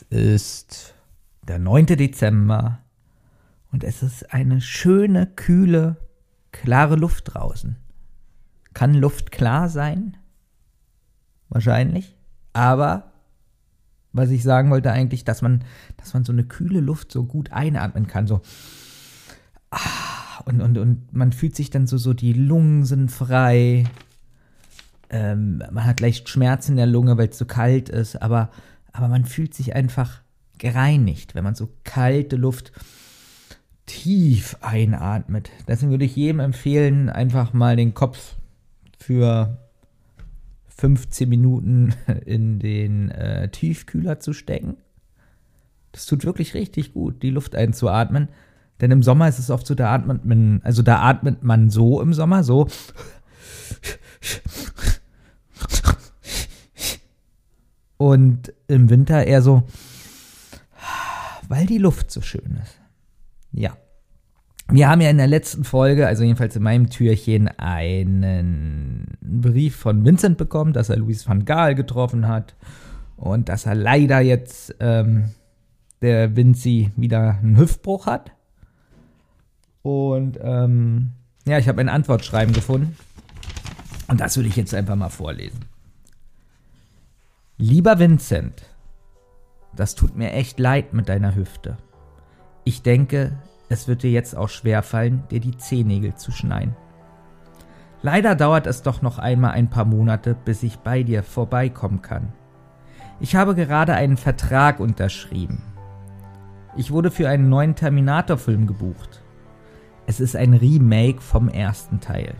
ist der 9. Dezember und es ist eine schöne, kühle, klare Luft draußen. Kann Luft klar sein? Wahrscheinlich. Aber was ich sagen wollte eigentlich, dass man, dass man so eine kühle Luft so gut einatmen kann, so. Ah, und, und, und man fühlt sich dann so, so die Lungen sind frei. Ähm, man hat leicht Schmerzen in der Lunge, weil es so kalt ist, aber, aber man fühlt sich einfach gereinigt, wenn man so kalte Luft tief einatmet. Deswegen würde ich jedem empfehlen, einfach mal den Kopf für 15 Minuten in den äh, Tiefkühler zu stecken. Das tut wirklich richtig gut, die Luft einzuatmen. Denn im Sommer ist es oft so, da atmet man, also da atmet man so im Sommer, so. Und im Winter eher so, weil die Luft so schön ist. Ja. Wir haben ja in der letzten Folge, also jedenfalls in meinem Türchen, einen Brief von Vincent bekommen, dass er Luis van Gaal getroffen hat und dass er leider jetzt ähm, der Vinci wieder einen Hüftbruch hat. Und ähm, ja, ich habe ein Antwortschreiben gefunden und das würde ich jetzt einfach mal vorlesen. Lieber Vincent, das tut mir echt leid mit deiner Hüfte. Ich denke, es wird dir jetzt auch schwerfallen, dir die Zehennägel zu schneiden. Leider dauert es doch noch einmal ein paar Monate, bis ich bei dir vorbeikommen kann. Ich habe gerade einen Vertrag unterschrieben. Ich wurde für einen neuen Terminator-Film gebucht. Es ist ein Remake vom ersten Teil.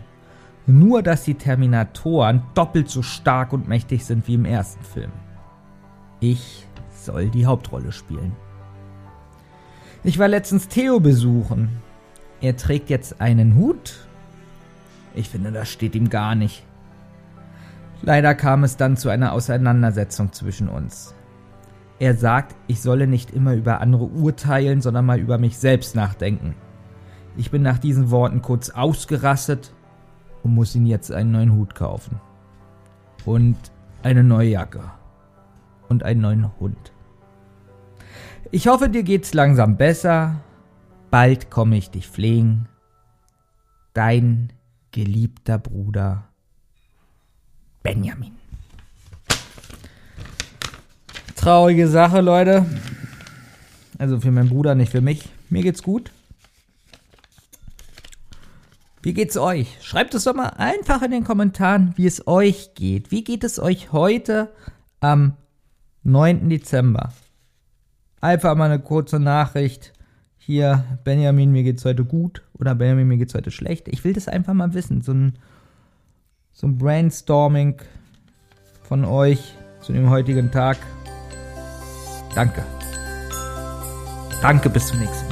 Nur, dass die Terminatoren doppelt so stark und mächtig sind wie im ersten Film. Ich soll die Hauptrolle spielen. Ich war letztens Theo besuchen. Er trägt jetzt einen Hut. Ich finde, das steht ihm gar nicht. Leider kam es dann zu einer Auseinandersetzung zwischen uns. Er sagt, ich solle nicht immer über andere urteilen, sondern mal über mich selbst nachdenken. Ich bin nach diesen Worten kurz ausgerastet und muss ihn jetzt einen neuen Hut kaufen. Und eine neue Jacke. Und einen neuen Hund. Ich hoffe, dir geht's langsam besser. Bald komme ich dich pflegen. Dein geliebter Bruder Benjamin. Traurige Sache, Leute. Also für meinen Bruder, nicht für mich. Mir geht's gut. Wie geht's euch? Schreibt es doch mal einfach in den Kommentaren, wie es euch geht. Wie geht es euch heute am 9. Dezember? einfach mal eine kurze Nachricht. Hier, Benjamin, mir geht's heute gut oder Benjamin, mir geht's heute schlecht. Ich will das einfach mal wissen. So ein, so ein Brainstorming von euch zu dem heutigen Tag. Danke. Danke, bis zum nächsten Mal.